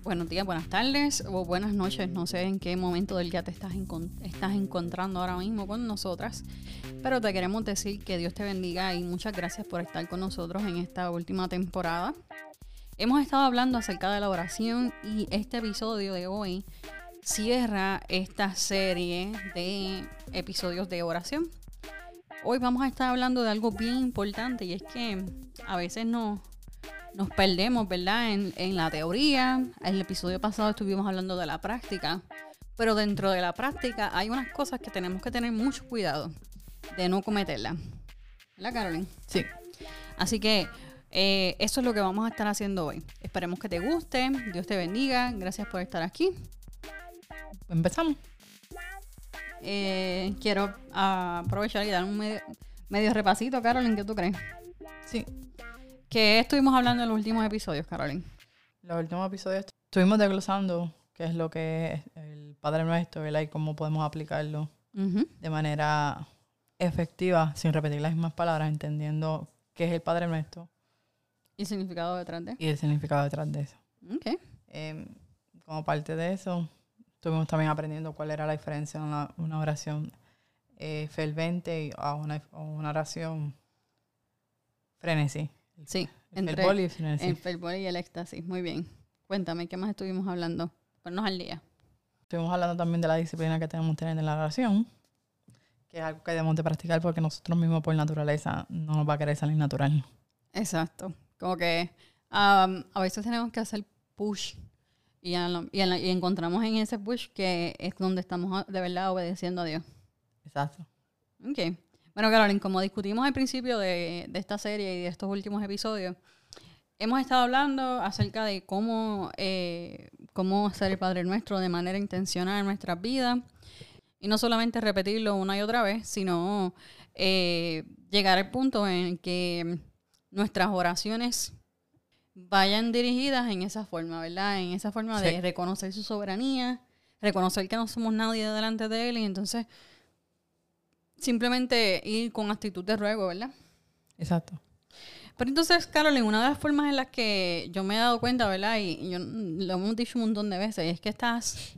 Buenos días, buenas tardes o buenas noches. No sé en qué momento del día te estás, estás encontrando ahora mismo con nosotras. Pero te queremos decir que Dios te bendiga y muchas gracias por estar con nosotros en esta última temporada. Hemos estado hablando acerca de la oración y este episodio de hoy cierra esta serie de episodios de oración. Hoy vamos a estar hablando de algo bien importante y es que a veces no nos perdemos, ¿verdad? En, en la teoría. En el episodio pasado estuvimos hablando de la práctica. Pero dentro de la práctica hay unas cosas que tenemos que tener mucho cuidado de no cometerlas. ¿Verdad, Carolyn? Sí. Así que eh, eso es lo que vamos a estar haciendo hoy. Esperemos que te guste. Dios te bendiga. Gracias por estar aquí. Empezamos. Eh, quiero aprovechar y dar un medio, medio repasito, Carolyn, ¿qué tú crees? Sí. ¿Qué estuvimos hablando en los últimos episodios, Carolyn? Los últimos episodios estuvimos desglosando qué es lo que es el Padre Nuestro, ¿verdad? Y cómo podemos aplicarlo de manera efectiva, sin repetir las mismas palabras, entendiendo qué es el Padre Nuestro. ¿Y el significado detrás de? Y el significado detrás de eso. Ok. Em, como parte de eso, estuvimos también aprendiendo cuál era la diferencia en una oración eh, fervente y a una, una oración frenesí. Sí, el entre y el fervor y el éxtasis. Muy bien. Cuéntame, ¿qué más estuvimos hablando? Ponnos al día. Estuvimos hablando también de la disciplina que tenemos que tener en la oración, que es algo que debemos de practicar porque nosotros mismos por naturaleza no nos va a querer salir natural. Exacto. Como que um, a veces tenemos que hacer push y, a lo- y, la- y encontramos en ese push que es donde estamos de verdad obedeciendo a Dios. Exacto. Ok. Bueno, Carolyn, como discutimos al principio de, de esta serie y de estos últimos episodios, hemos estado hablando acerca de cómo, eh, cómo hacer el Padre Nuestro de manera intencional en nuestras vidas. Y no solamente repetirlo una y otra vez, sino eh, llegar al punto en que nuestras oraciones vayan dirigidas en esa forma, ¿verdad? En esa forma de reconocer su soberanía, reconocer que no somos nadie delante de Él y entonces simplemente ir con actitud de ruego, ¿verdad? Exacto. Pero entonces, Carolyn, una de las formas en las que yo me he dado cuenta, ¿verdad? Y, yo, lo hemos dicho un montón de veces, es que estas,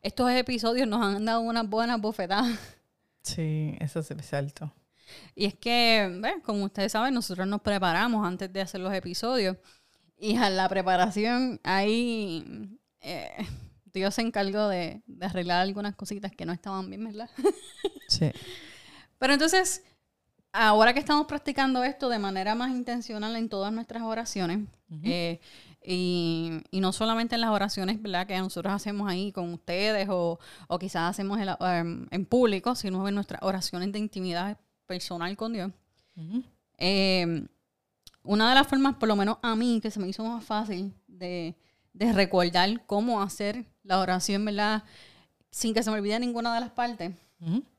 estos episodios nos han dado unas buenas bofetadas. Sí, eso es cierto. Y es que, ¿ves? como ustedes saben, nosotros nos preparamos antes de hacer los episodios. Y a la preparación, ahí eh, Dios se encargó de, de arreglar algunas cositas que no estaban bien, ¿verdad? Sí. Pero entonces, ahora que estamos practicando esto de manera más intencional en todas nuestras oraciones, eh, y, y no solamente en las oraciones ¿verdad? que nosotros hacemos ahí con ustedes o, o quizás hacemos em, en público, sino en nuestras oraciones de intimidad personal con Dios. Eh, una de las formas, por lo menos a mí, que se me hizo más fácil de, de recordar cómo hacer la oración, ¿verdad? Sin que se me olvide ninguna de las partes.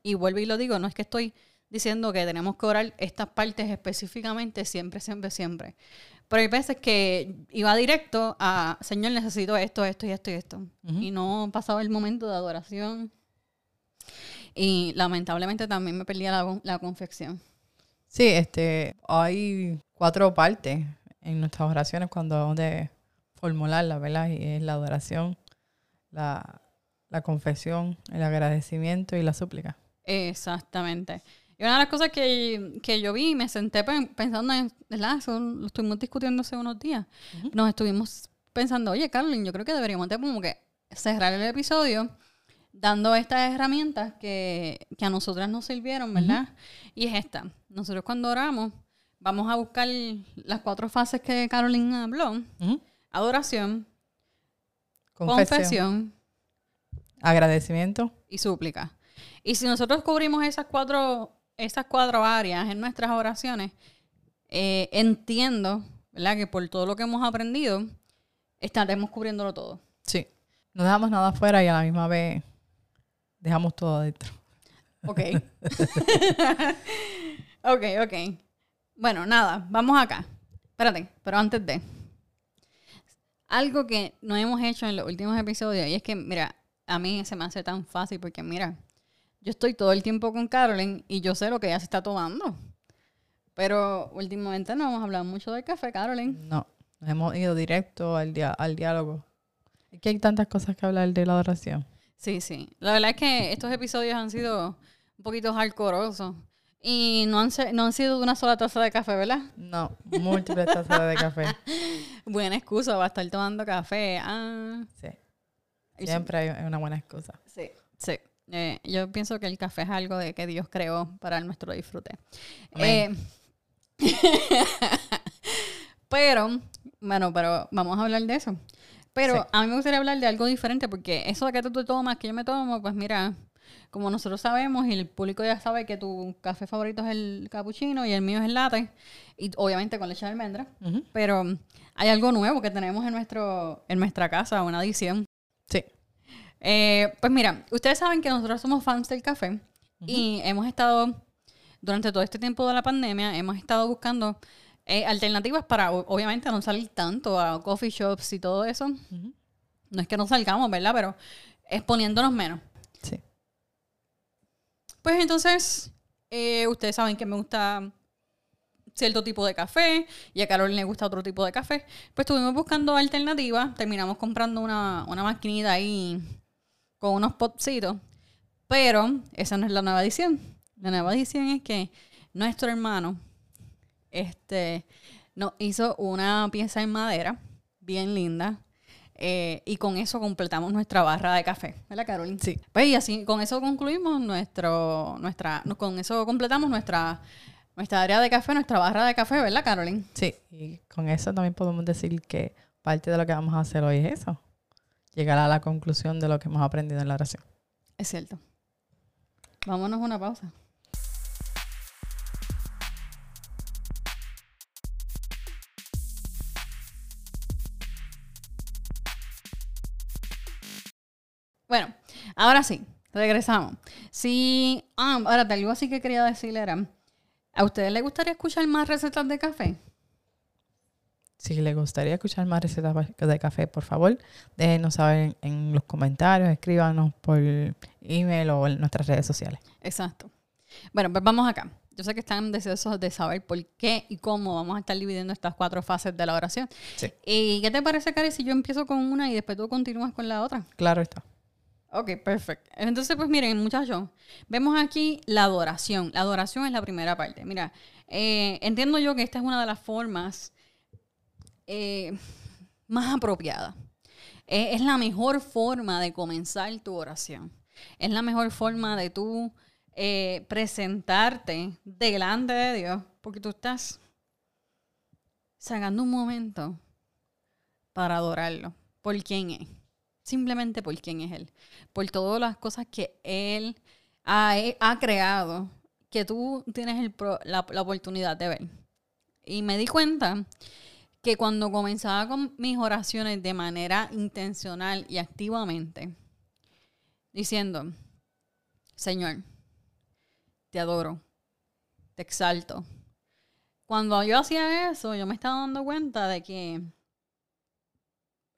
Y vuelvo y lo digo, no es que estoy diciendo que tenemos que orar estas partes específicamente siempre, siempre, siempre. Pero hay veces que iba directo a, Señor, necesito esto, esto y esto y esto. Y no pasaba el momento de adoración. Y lamentablemente también me perdía la, la confección. Sí, este, hay cuatro partes en nuestras oraciones cuando de formularlas, ¿verdad? Y es la adoración, la, la confesión, el agradecimiento y la súplica. Exactamente. Y una de las cosas que, que yo vi, me senté pen- pensando en, ¿verdad? Eso lo estuvimos discutiendo hace unos días. Ujú. Nos estuvimos pensando, oye, Carolyn, yo creo que deberíamos de como que cerrar el episodio dando estas herramientas que, que a nosotras nos sirvieron, ¿verdad? Y es esta. Nosotros cuando oramos, vamos a buscar las cuatro fases que Carolyn habló. Ujú. Adoración, Confesión, confesión agradecimiento. y súplica. Y si nosotros cubrimos esas cuatro, esas cuatro áreas en nuestras oraciones, eh, entiendo, ¿verdad? Que por todo lo que hemos aprendido, estaremos cubriéndolo todo. Sí. No dejamos nada afuera y a la misma vez dejamos todo adentro. Ok. ok, ok. Bueno, nada, vamos acá. Espérate, pero antes de. Algo que no hemos hecho en los últimos episodios, y es que, mira, a mí se me hace tan fácil porque, mira, yo estoy todo el tiempo con Carolyn y yo sé lo que ella se está tomando. Pero últimamente no hemos hablado mucho del café, Carolyn. No, nos hemos ido directo al, dia- al diálogo Es que hay tantas cosas que hablar de la adoración. Sí, sí. La verdad es que estos episodios han sido un poquito hardcoreosos. Y no han, no han sido una sola taza de café, ¿verdad? No, múltiples tazas de café. buena excusa para estar tomando café. Ah. Sí. Siempre hay una buena excusa. Sí, sí. Eh, yo pienso que el café es algo de que Dios creó para nuestro disfrute. Eh, pero, bueno, pero vamos a hablar de eso. Pero a mí me gustaría hablar de algo diferente porque eso de que tú te tomas, que yo me tomo, pues mira, como nosotros sabemos y el público ya sabe que tu café favorito es el cappuccino y el mío es el latte, y obviamente con leche de almendra, pero hay algo nuevo que tenemos en, nuestro, en nuestra casa, una adición. Sí. Eh, pues mira, ustedes saben que nosotros somos fans del café y hemos estado, durante todo este tiempo de la pandemia, hemos estado buscando eh, alternativas para, obviamente, no salir tanto a coffee shops y todo eso. No es que no salgamos, ¿verdad? Pero exponiéndonos menos. Pues entonces, eh, ustedes saben que me gusta cierto tipo de café y a Carol le gusta otro tipo de café. Pues estuvimos buscando alternativas, terminamos comprando una, una maquinita ahí con unos potcitos, pero esa no es la nueva edición. La nueva edición es que nuestro hermano este, nos hizo una pieza en madera bien linda. Eh, y con eso completamos nuestra barra de café, ¿verdad, Carolina? Sí. Pues y así, con eso concluimos nuestro, nuestra, con eso completamos nuestra, nuestra área de café, nuestra barra de café, ¿verdad, Carolina? Sí, y con eso también podemos decir que parte de lo que vamos a hacer hoy es eso, llegar a la conclusión de lo que hemos aprendido en la oración. Es cierto. Vámonos a una pausa. Bueno, ahora sí, regresamos. Sí, ah, ahora algo así que quería decirle era, ¿a ustedes les gustaría escuchar más recetas de café? Si les gustaría escuchar más recetas de café, por favor, déjenos saber en, los comentarios, escríbanos por email o en nuestras redes sociales. Exacto. Bueno, pues vamos acá. Yo sé que están deseosos de saber por qué y cómo vamos a estar dividiendo estas cuatro fases de la oración. Sí. ¿Y qué te parece, Cari, si yo empiezo con una y después tú continúas con la otra? Claro está. Ok, perfecto. Entonces, pues miren, muchachos, vemos aquí la adoración. La adoración es la primera parte. Mira, eh, entiendo yo que esta es una de las formas eh, más apropiada. Eh, es la mejor forma de comenzar tu oración. Es la mejor forma de tú presentarte delante de Dios, porque tú estás sacando un momento para adorarlo por quién es simplemente por quién es Él, por todas las cosas que Él ha, creado, que tú tienes la, oportunidad de ver. Y me di cuenta que cuando comenzaba con mis oraciones de manera intencional y activamente, diciendo, Señor, te adoro, te exalto. Cuando yo hacía eso, yo me estaba dando cuenta de que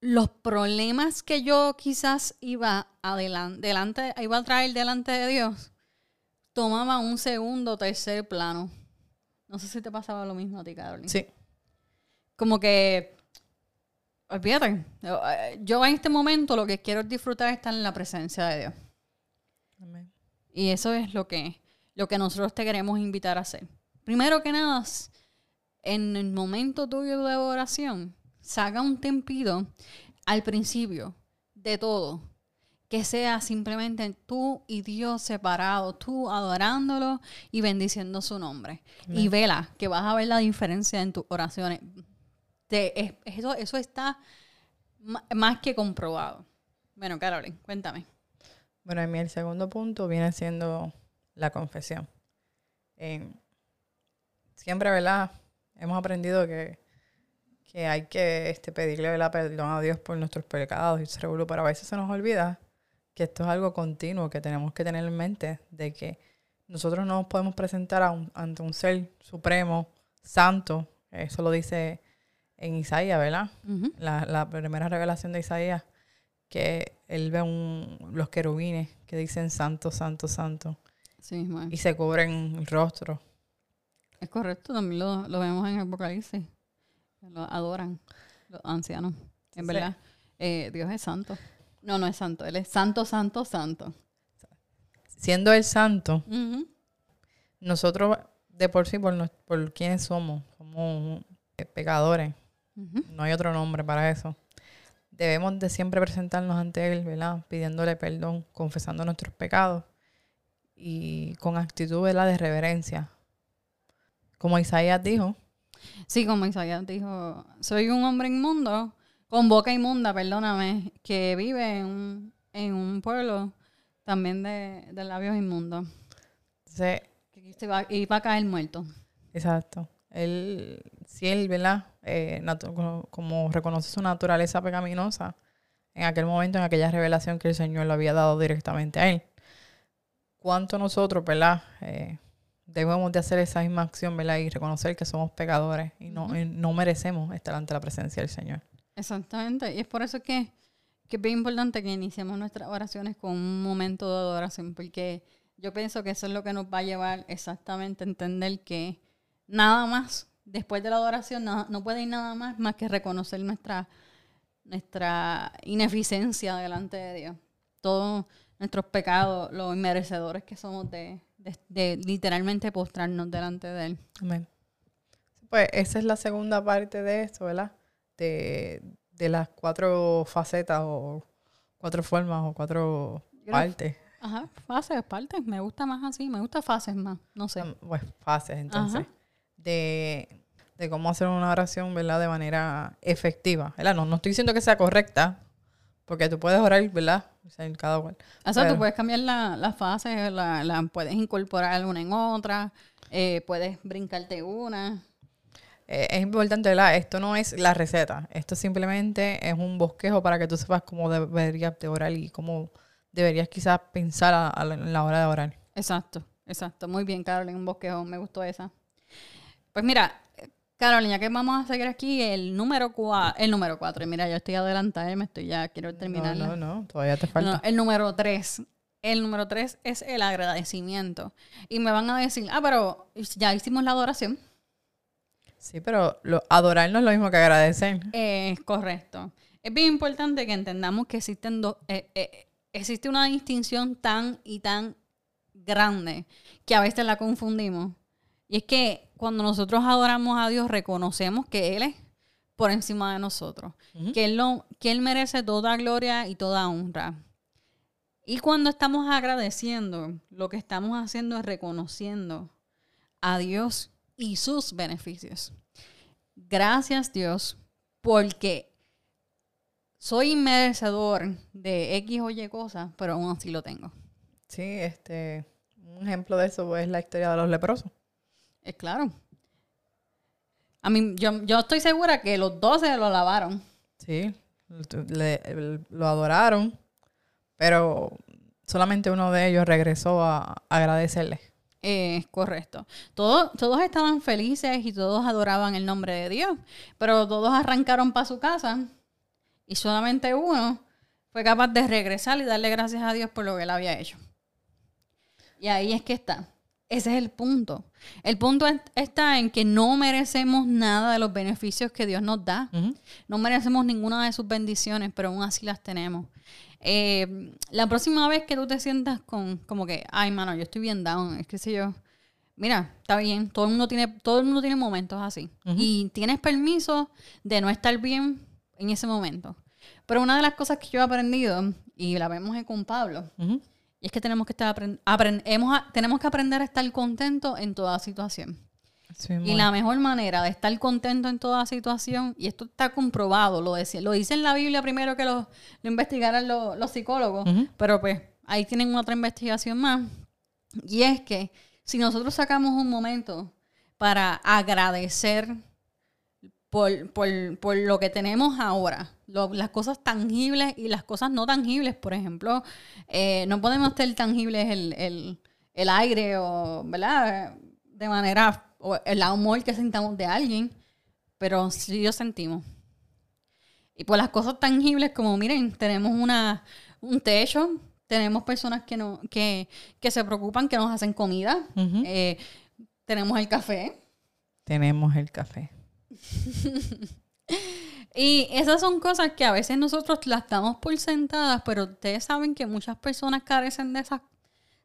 los problemas que yo quizás iba adelante, iba a traer delante de Dios, tomaba un segundo tercer plano. No sé si te pasaba lo mismo a ti, Carolina. Sí. Como que, olvídate, yo en este momento lo que quiero disfrutar es estar en la presencia de Dios. Amén. Y eso es lo que, lo que nosotros te queremos invitar a hacer. Primero que nada, en el momento tuyo de oración, saca un tempito al principio de todo. Que sea simplemente tú y Dios separados, tú adorándolo y bendiciendo su nombre. Y vela, que vas a ver la diferencia en tus oraciones. eso, eso está más que comprobado. Bueno, Carolyn, cuéntame. Bueno, en mí el segundo punto viene siendo la confesión. siempre, ¿verdad? Hemos aprendido que que hay que este, pedirle la perdón a Dios por nuestros pecados y seguro, pero a veces se nos olvida que esto es algo continuo que tenemos que tener en mente, de que nosotros no nos podemos presentar ante un ser supremo, santo, eso lo dice en Isaías, ¿verdad? la, primera revelación de Isaías, que él ve un, los querubines que dicen santo, santo, santo. y se cubren el rostro. Es correcto, también lo, lo vemos en Apocalipsis lo adoran los ancianos, en verdad. Eh, Dios es santo. No, no es santo. Él es santo, santo, santo. Siendo el santo, nosotros de por sí, por, por quiénes somos, somos pecadores. No hay otro nombre para eso. Debemos de siempre presentarnos ante Él, ¿verdad? Pidiéndole perdón, confesando nuestros pecados y con actitud, ¿verdad? De reverencia. Como Isaías dijo. Sí, como Isaías dijo, soy un hombre inmundo, con boca inmunda, perdóname, que vive en un, en un pueblo también de, de labios inmundos. Sí. y va a caer muerto. Exacto. Él, si él, ¿verdad? Eh, como reconoce su naturaleza pecaminosa, en aquel momento, en aquella revelación que el Señor le había dado directamente a él. ¿Cuánto nosotros, ¿verdad? Eh, debemos de hacer esa misma acción, ¿verdad? Y reconocer que somos pecadores y no, no merecemos estar ante la presencia del Señor. Exactamente. Y es por eso que, que es bien importante que iniciemos nuestras oraciones con un momento de adoración, porque yo pienso que eso es lo que nos va a llevar exactamente a entender que nada más, después de la adoración, no, puede ir nada más más que reconocer nuestra, nuestra ineficiencia delante de Dios. Todos nuestros pecados, los inmerecedores que somos de, de, literalmente postrarnos delante de Él. Amén. Pues esa es la segunda parte de esto, ¿verdad? De, de las cuatro facetas o cuatro formas o cuatro partes. Ajá, fases, partes. Me gusta más así, me gusta fases más, no sé. Pues fases, entonces. De, de, cómo hacer una oración, ¿verdad? De manera efectiva. ¿verdad? No, no estoy diciendo que sea correcta, porque tú puedes orar, ¿verdad? en cada cual. O sea, tú puedes cambiar las la fases, la, la, puedes incorporar una en otra, eh, puedes brincarte una. Eh, es importante, ¿verdad? Esto no es la receta. Esto simplemente es un bosquejo para que tú sepas cómo deberías de orar y cómo deberías quizás pensar a, la hora de orar. Exacto, exacto. Muy bien, Carolina, un bosquejo. Me gustó esa. Pues mira, Carolina, que vamos a seguir aquí el número cuatro, el número mira, yo estoy adelantada, me estoy ya, quiero terminar. No, no, no, todavía te falta. el número tres. El número tres es el agradecimiento. Y me van a decir, ah, pero ya hicimos la adoración. Sí, pero lo, adorar no es lo mismo que agradecer. Es correcto. Es bien importante que entendamos que existen dos, eh, eh, existe una distinción tan y tan grande que a veces la confundimos. Y es que cuando nosotros adoramos a Dios, reconocemos que Él es por encima de nosotros, que, él lo, que Él merece toda gloria y toda honra. Y cuando estamos agradeciendo, lo que estamos haciendo es reconociendo a Dios y sus beneficios. Gracias Dios, porque soy merecedor de X o Y cosas, pero aún así lo tengo. Sí, este, un ejemplo de eso es la historia de los leprosos. Es claro. A mí, yo, yo estoy segura que los 12 lo lavaron. Sí, lo adoraron, pero solamente uno de ellos regresó a, agradecerle. Es correcto. Todos, todos estaban felices y todos adoraban el nombre de Dios, pero todos arrancaron para su casa y solamente uno fue capaz de regresar y darle gracias a Dios por lo que él había hecho. Y ahí es que está. Ese es el punto. El punto está en que no merecemos nada de los beneficios que Dios nos da. No merecemos ninguna de sus bendiciones, pero aún así las tenemos. Eh, la próxima vez que tú te sientas con, como que, ay, mano, yo estoy bien down, es que sé yo. Mira, está bien, todo el mundo tiene, todo el mundo tiene momentos así. Y tienes permiso de no estar bien en ese momento. Pero una de las cosas que yo he aprendido, y la vemos con Pablo, y es que tenemos que, estar tenemos que aprender a estar contentos en toda situación. y la mejor manera de estar contento en toda situación, y esto está comprobado, lo, decía, lo dice en la Biblia primero que lo, lo investigaran los, psicólogos, pero pues ahí tienen otra investigación más. Y es que si nosotros sacamos un momento para agradecer por, por, por lo que tenemos ahora, las cosas tangibles y las cosas no tangibles. Por ejemplo, eh, no podemos ser tangibles el, el, aire o, ¿verdad? De manera, o el amor que sentamos de alguien, pero sí lo sentimos. Y por las cosas tangibles como, miren, tenemos una, un techo, tenemos personas que, no, que, que se preocupan, que nos hacen comida, eh, tenemos el café. Tenemos el café. Y esas son cosas que a veces nosotros las damos por sentadas, pero ustedes saben que muchas personas carecen de esas,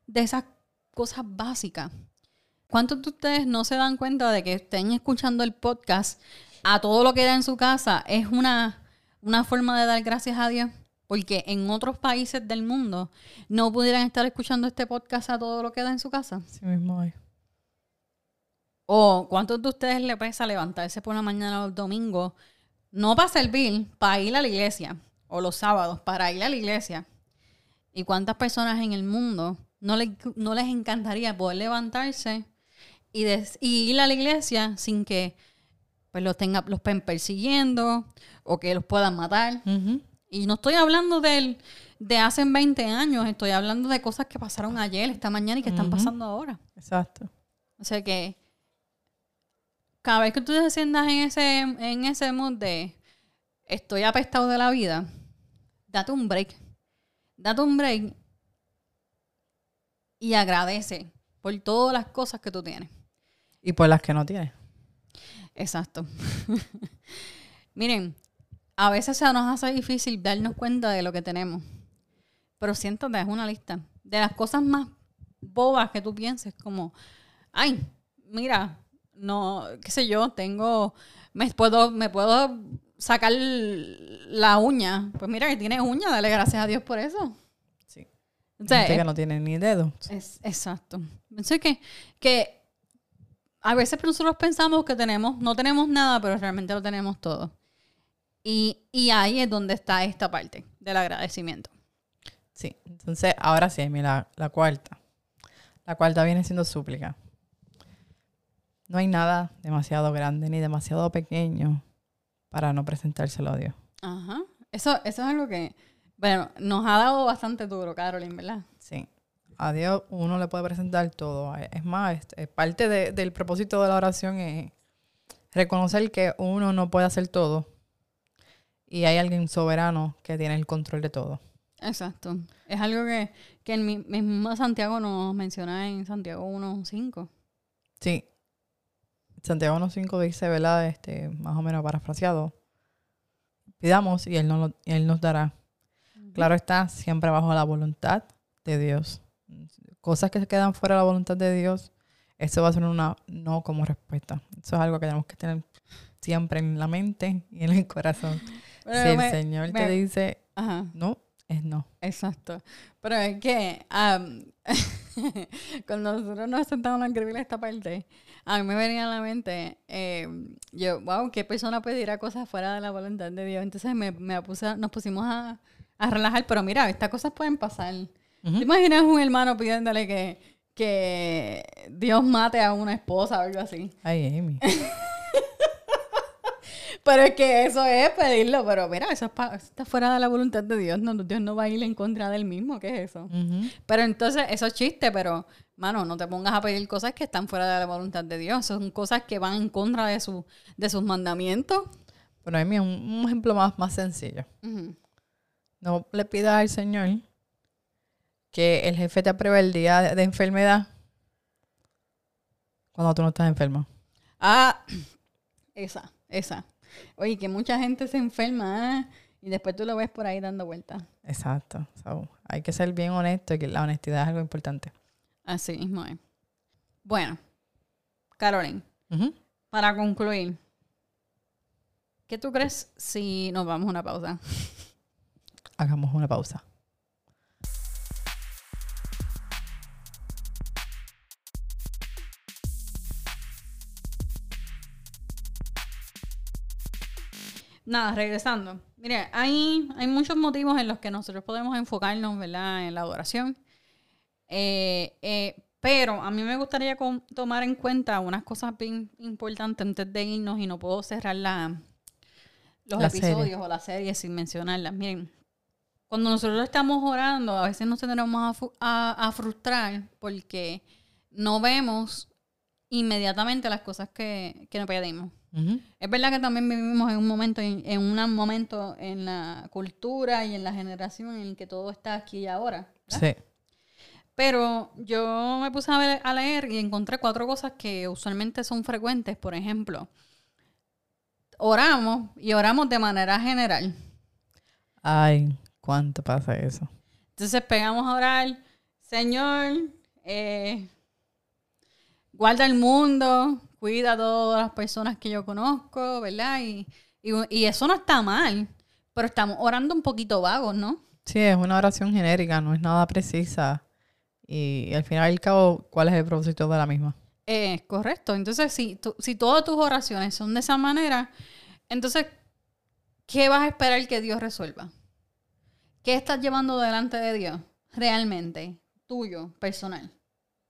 de esas cosas básicas. ¿Cuántos de ustedes no se dan cuenta de que estén escuchando el podcast a todo lo que da en su casa? Es una, una forma de dar gracias a Dios. Porque en otros países del mundo no pudieran estar escuchando este podcast a todo lo que da en su casa. Sí mismo hay. O cuántos de ustedes le pesa levantarse por la mañana o el domingo, no para servir, para ir a la iglesia, o los sábados, para ir a la iglesia. ¿Y cuántas personas en el mundo no, no les encantaría poder levantarse y, ir a la iglesia sin que pues, los, tenga, los estén persiguiendo o que los puedan matar? Y no estoy hablando del, de hace 20 años, estoy hablando de cosas que pasaron ayer, esta mañana y que están pasando ahora. Exacto. O sea que cada vez que tú te sientas en ese, en ese mood de estoy apestado de la vida, date un break. Date un break y agradece por todas las cosas que tú tienes. Y por las que no tienes. Exacto. Miren, a veces se nos hace difícil darnos cuenta de lo que tenemos. Pero siéntate, es una lista. De las cosas más bobas que tú pienses, como, ay, mira, no, qué sé yo, tengo, me puedo, me puedo sacar la uña. Pues mira que tiene uña, dale gracias a Dios por eso. Sí. O que no tiene ni dedo. Es, exacto. Pensé que, que a veces nosotros pensamos que tenemos, no tenemos nada, pero realmente lo tenemos todo. Y, y ahí es donde está esta parte del agradecimiento. Sí, entonces ahora sí, mira, la cuarta. La cuarta viene siendo súplica. No hay nada demasiado grande ni demasiado pequeño para no presentárselo a Dios. Ajá. Eso, eso es algo que, bueno, nos ha dado bastante duro, Carolyn, ¿verdad? Sí. A Dios uno le puede presentar todo. Es más, este, parte del propósito de la oración es reconocer que uno no puede hacer todo y hay alguien soberano que tiene el control de todo. Exacto. Es algo que, que en mi, mismo Santiago nos menciona en Santiago 1.5. Sí, Santiago 1.5 dice, ¿verdad? Este, más o menos parafraseado. Pidamos y Él nos, él nos dará. Claro está, siempre bajo la voluntad de Dios. Cosas que se quedan fuera de la voluntad de Dios, eso va a ser una no como respuesta. Eso es algo que tenemos que tener siempre en la mente y en el corazón. si el Señor te dice no, es no. Exacto. Pero es que cuando nosotros nos sentamos a escribir esta parte, a mí me venía a la mente, eh, yo, wow, ¿qué persona pedirá cosas fuera de la voluntad de Dios? Entonces me, me puse, nos pusimos a, a, relajar, pero mira, estas cosas pueden pasar. ¿Te imaginas un hermano pidiéndole que, que Dios mate a una esposa o algo así? Ay, Amy. Pero es que eso es pedirlo, pero mira, eso, está fuera de la voluntad de Dios. No, Dios no va a ir en contra del mismo, ¿qué es eso? Pero entonces, eso es chiste, pero, mano, no te pongas a pedir cosas que están fuera de la voluntad de Dios. Son cosas que van en contra de, su, de sus mandamientos. Bueno, a mí un, un ejemplo más, más sencillo. No le pidas al Señor que el jefe te apruebe el día de enfermedad cuando tú no estás enfermo. Ah, esa, esa. Oye, que mucha gente se enferma ¿eh? y después tú lo ves por ahí dando vueltas. Exacto. hay que ser bien honesto y que la honestidad es algo importante. Así mismo es. Bueno, Caroline, para concluir, ¿qué tú crees si nos vamos a una pausa? Hagamos una pausa. Nada, regresando. Mire, hay, hay muchos motivos en los que nosotros podemos enfocarnos, ¿verdad? En la adoración. Eh, eh, pero a mí me gustaría tomar en cuenta unas cosas bien importantes antes de irnos y no puedo cerrar la, los episodios o la serie sin mencionarlas. Miren, cuando nosotros estamos orando, a veces nos tendremos a, a frustrar porque no vemos inmediatamente las cosas que, que nos pedimos. Es verdad que también vivimos en un momento, en, un momento en la cultura y en la generación en el que todo está aquí y ahora. Sí. Pero yo me puse a, leer y encontré cuatro cosas que usualmente son frecuentes. Por ejemplo, oramos y oramos de manera general. Ay, ¿cuánto pasa eso? Entonces pegamos a orar, Señor, eh, guarda el mundo, cuida a todas las personas que yo conozco, ¿verdad? Y, y, eso no está mal, pero estamos orando un poquito vagos, ¿no? Sí, es una oración genérica, no es nada precisa. Y, al final y al cabo, ¿cuál es el propósito de la misma? Es correcto. Entonces, si, si todas tus oraciones son de esa manera, entonces, ¿qué vas a esperar que Dios resuelva? ¿Qué estás llevando delante de Dios realmente? Tuyo, personal.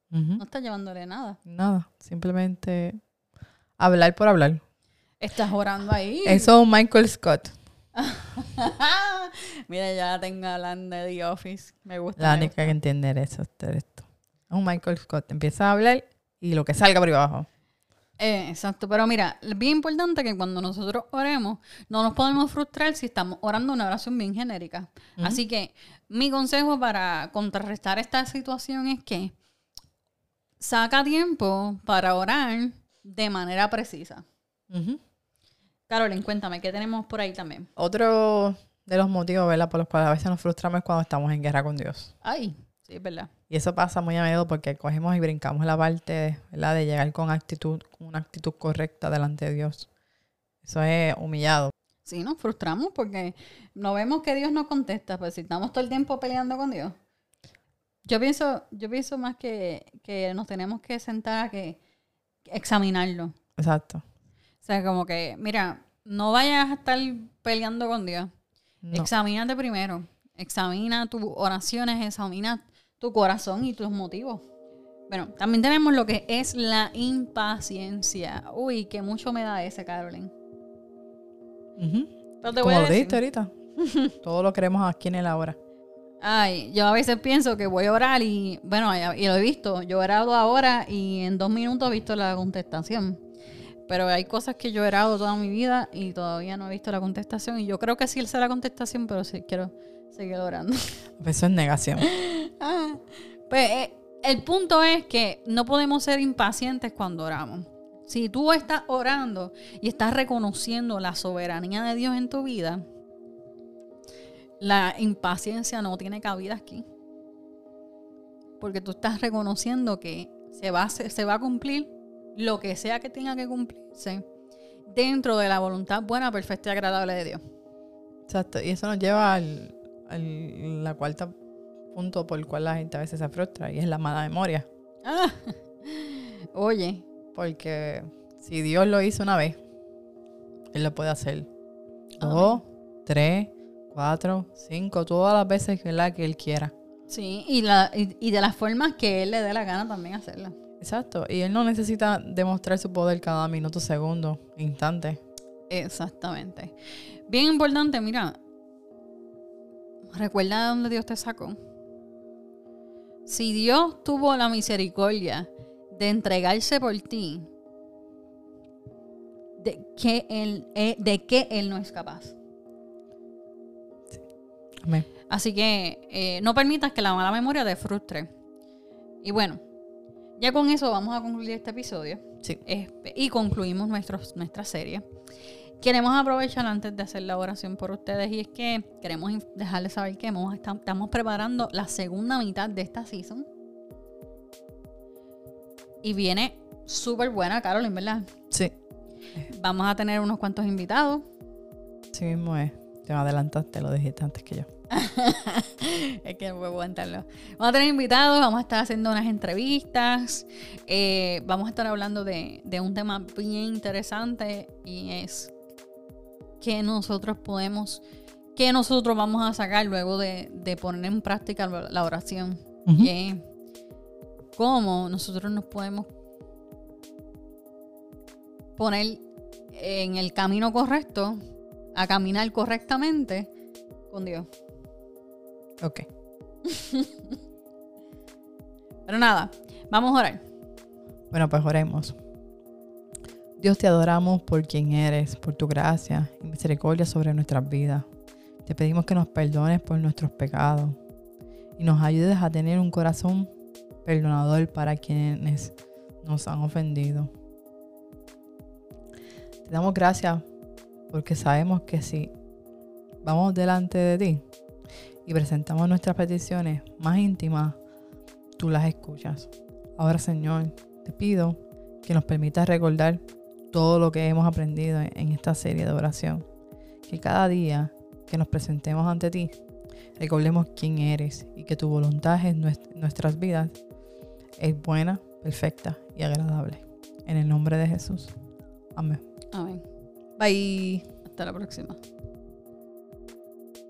No estás llevándole nada. Nada, simplemente hablar por hablar. Estás orando ahí. Eso es Michael Scott. Mira, ya tengo hablando de The Office. Me gusta. La única que entender eso es esto. Es un Michael Scott. Empieza a hablar y lo que salga por abajo. Eh, exacto, pero mira, es bien importante que cuando nosotros oremos, no nos podemos frustrar si estamos orando una oración bien genérica. Así que mi consejo para contrarrestar esta situación es que saca tiempo para orar de manera precisa. Carolyn, cuéntame, ¿qué tenemos por ahí también? Otro de los motivos, ¿verdad? Por los cuales a veces nos frustramos es cuando estamos en guerra con Dios. Ay, sí, es verdad. Y eso pasa muy a menudo porque cogemos y brincamos la parte, ¿verdad? De llegar con actitud, con una actitud correcta delante de Dios. Eso es humillado. Sí, nos frustramos porque no vemos que Dios nos contesta, pues si estamos todo el tiempo peleando con Dios. Yo pienso, yo pienso más que, que nos tenemos que sentar a que examinarlo. Exacto. O sea, como que, mira, no vayas a estar peleando con Dios. Examínate primero. Examina tus oraciones, examina tu corazón y tus motivos. Bueno, también tenemos lo que es la impaciencia. Uy, que mucho me da ese, Carolyn. Como lo dijiste ahorita. Todo lo queremos aquí en el ahora. Ay, yo a veces pienso que voy a orar y, bueno, y lo he visto. Yo he orado ahora y en dos minutos he visto la contestación. Pero hay cosas que yo he orado toda mi vida y todavía no he visto la contestación. Y yo creo que sí él la contestación, pero sí quiero seguir orando. Eso es negación. Ah, pues eh, el punto es que no podemos ser impacientes cuando oramos. Si tú estás orando y estás reconociendo la soberanía de Dios en tu vida, la impaciencia no tiene cabida aquí. Porque tú estás reconociendo que se va, se va a cumplir lo que sea que tenga que cumplirse dentro de la voluntad buena, perfecta y agradable de Dios. Exacto, y eso nos lleva al, la cuarta punto por el cual la gente a veces se frustra y es la mala memoria. Ah, oye. Porque si Dios lo hizo una vez, Él lo puede hacer dos, tres, cuatro, cinco, todas las veces que Él quiera. Sí, y, la, y, de las formas que Él le dé la gana también hacerla. Exacto. Y él no necesita demostrar su poder cada minuto, segundo, instante. Exactamente. Bien importante, mira. Recuerda de dónde Dios te sacó. Si Dios tuvo la misericordia de entregarse por ti, de que Él, eh, de que él no es capaz. Así que eh, no permitas que la mala memoria te frustre. Y bueno, ya con eso vamos a concluir este episodio. Sí. y concluimos nuestra serie. Queremos aprovechar antes de hacer la oración por ustedes y es que queremos dejarles saber que estamos preparando la segunda mitad de esta season. Y viene súper buena, Carolyn, ¿verdad? Sí. Vamos a tener unos cuantos invitados. Sí mismo es. Te adelantaste, lo dijiste antes que yo. es que no puedo aguantarlo. Vamos a tener invitados, vamos a estar haciendo unas entrevistas, eh, vamos a estar hablando de, un tema bien interesante y es que nosotros podemos, que nosotros vamos a sacar luego de, poner en práctica la oración. cómo nosotros nos podemos poner en el camino correcto, a caminar correctamente con Dios. Ok. Pero nada, vamos a orar. Bueno, pues oremos. Dios te adoramos por quien eres, por tu gracia y misericordia sobre nuestras vidas. Te pedimos que nos perdones por nuestros pecados y nos ayudes a tener un corazón perdonador para quienes nos han ofendido. Te damos gracias porque sabemos que si vamos delante de ti y presentamos nuestras peticiones más íntimas, tú las escuchas. Ahora, Señor, te pido que nos permitas recordar todo lo que hemos aprendido en esta serie de oración. Que cada día que nos presentemos ante ti, recordemos quién eres y que tu voluntad en nuestras vidas es buena, perfecta y agradable. En el nombre de Jesús. Amén. Amén. Bye. Hasta la próxima.